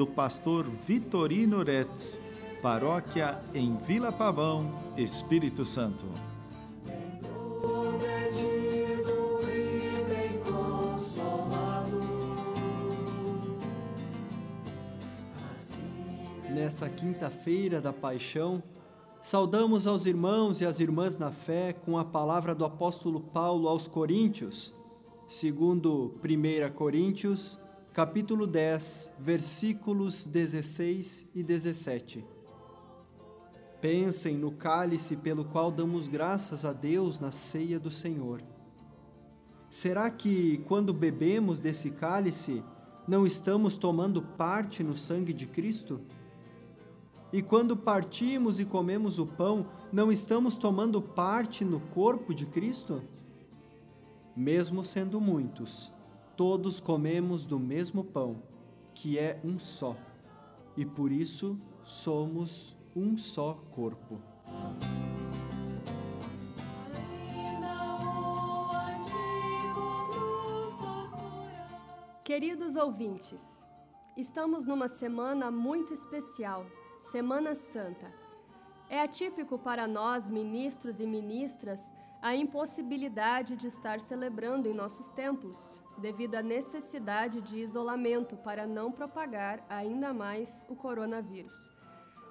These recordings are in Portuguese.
do pastor Vitorino Retz, paróquia em Vila Pavão, Espírito Santo. Nesta quinta-feira da paixão, saudamos aos irmãos e às irmãs na fé com a palavra do apóstolo Paulo aos Coríntios, segundo 1 Coríntios capítulo 10, versículos 16 e 17. Pensem no cálice pelo qual damos graças a Deus na ceia do Senhor. Será que, quando bebemos desse cálice, não estamos tomando parte no sangue de Cristo? E quando partimos e comemos o pão, não estamos tomando parte no corpo de Cristo? Mesmo sendo muitos, todos comemos do mesmo pão, que é um só, e por isso somos um só corpo. Queridos ouvintes, estamos numa semana muito especial, Semana Santa. É atípico para nós, ministros e ministras, a impossibilidade de estar celebrando em nossos templos, devido à necessidade de isolamento para não propagar ainda mais o coronavírus.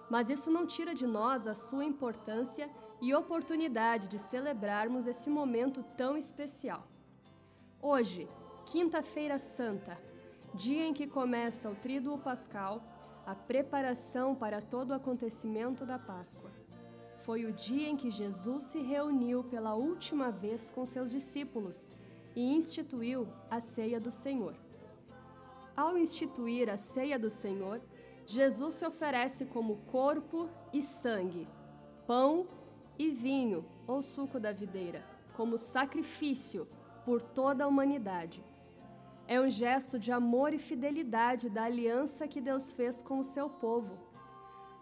Mas isso não tira de nós a sua importância e oportunidade de celebrarmos esse momento tão especial. Hoje, Quinta-feira Santa, dia em que começa o Tríduo Pascal, a preparação para todo o acontecimento da Páscoa. Foi o dia em que Jesus se reuniu pela última vez com seus discípulos e instituiu a ceia do Senhor. Ao instituir a ceia do Senhor, Jesus se oferece como corpo e sangue, pão e vinho ou suco da videira, como sacrifício por toda a humanidade. É um gesto de amor e fidelidade da aliança que Deus fez com o seu povo.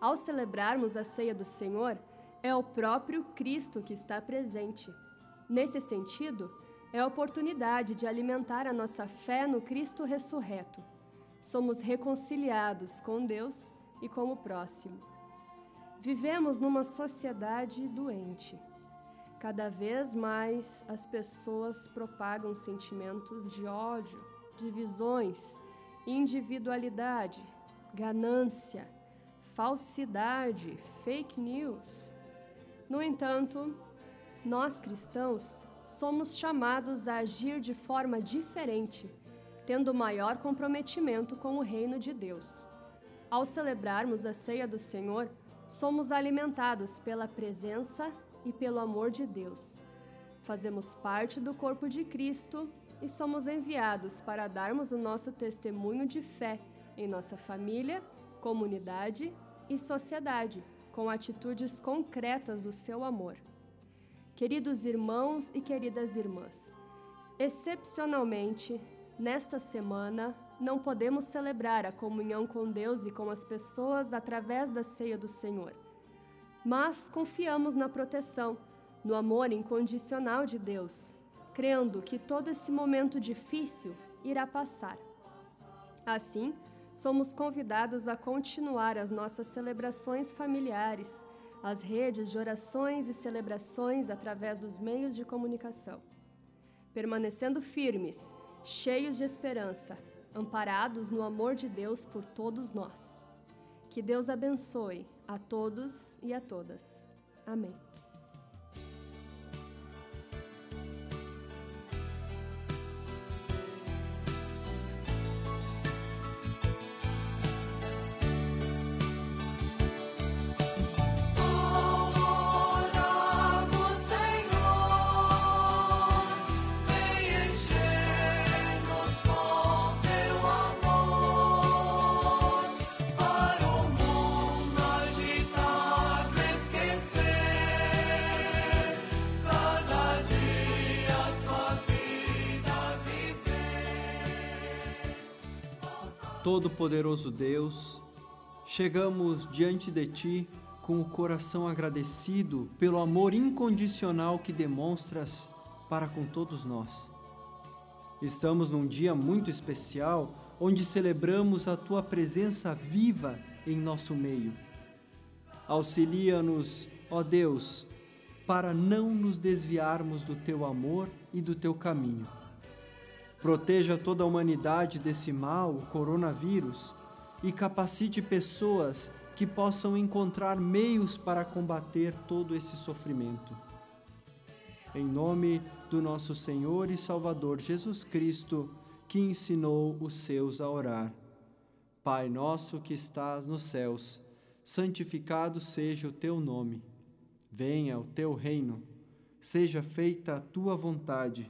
Ao celebrarmos a ceia do Senhor, é o próprio Cristo que está presente. Nesse sentido, é a oportunidade de alimentar a nossa fé no Cristo ressurreto. Somos reconciliados com Deus e com o próximo. Vivemos numa sociedade doente. Cada vez mais as pessoas propagam sentimentos de ódio, divisões, individualidade, ganância, falsidade, fake news. No entanto, nós cristãos somos chamados a agir de forma diferente, tendo maior comprometimento com o reino de Deus. Ao celebrarmos a ceia do Senhor, somos alimentados pela presença e pelo amor de Deus. Fazemos parte do corpo de Cristo e somos enviados para darmos o nosso testemunho de fé em nossa família, comunidade e sociedade, com atitudes concretas do seu amor. Queridos irmãos e queridas irmãs, excepcionalmente, nesta semana, não podemos celebrar a comunhão com Deus e com as pessoas através da ceia do Senhor. Mas confiamos na proteção, no amor incondicional de Deus, crendo que todo esse momento difícil irá passar. Assim, somos convidados a continuar as nossas celebrações familiares as redes de orações e celebrações através dos meios de comunicação. Permanecendo firmes, cheios de esperança, amparados no amor de Deus por todos nós. Que Deus abençoe a todos e a todas. Amém. Todo-Poderoso Deus, chegamos diante de Ti com o coração agradecido pelo amor incondicional que demonstras para com todos nós. Estamos num dia muito especial onde celebramos a Tua presença viva em nosso meio. Auxilia-nos, ó Deus, para não nos desviarmos do Teu amor e do Teu caminho. Proteja toda a humanidade desse mal, o coronavírus, e capacite pessoas que possam encontrar meios para combater todo esse sofrimento. Em nome do nosso Senhor e Salvador Jesus Cristo, que ensinou os seus a orar. Pai nosso que estás nos céus, santificado seja o teu nome. Venha o teu reino. Seja feita a tua vontade,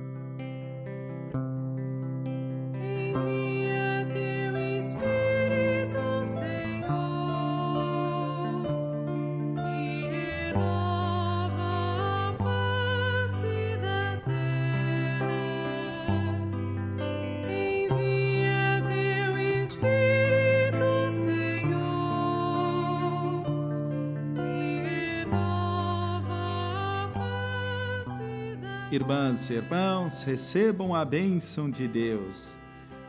Irmãs e irmãos, recebam a bênção de Deus.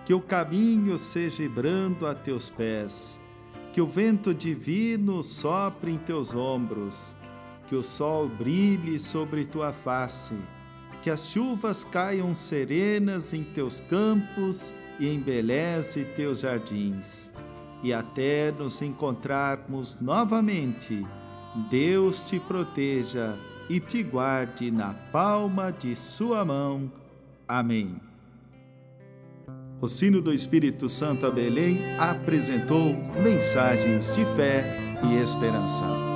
Que o caminho seja brando a teus pés, que o vento divino sopre em teus ombros, que o sol brilhe sobre tua face, que as chuvas caiam serenas em teus campos e embeleze teus jardins. E até nos encontrarmos novamente, Deus te proteja e te guarde na palma de sua mão. Amém. O sino do Espírito Santo a Belém apresentou mensagens de fé e esperança.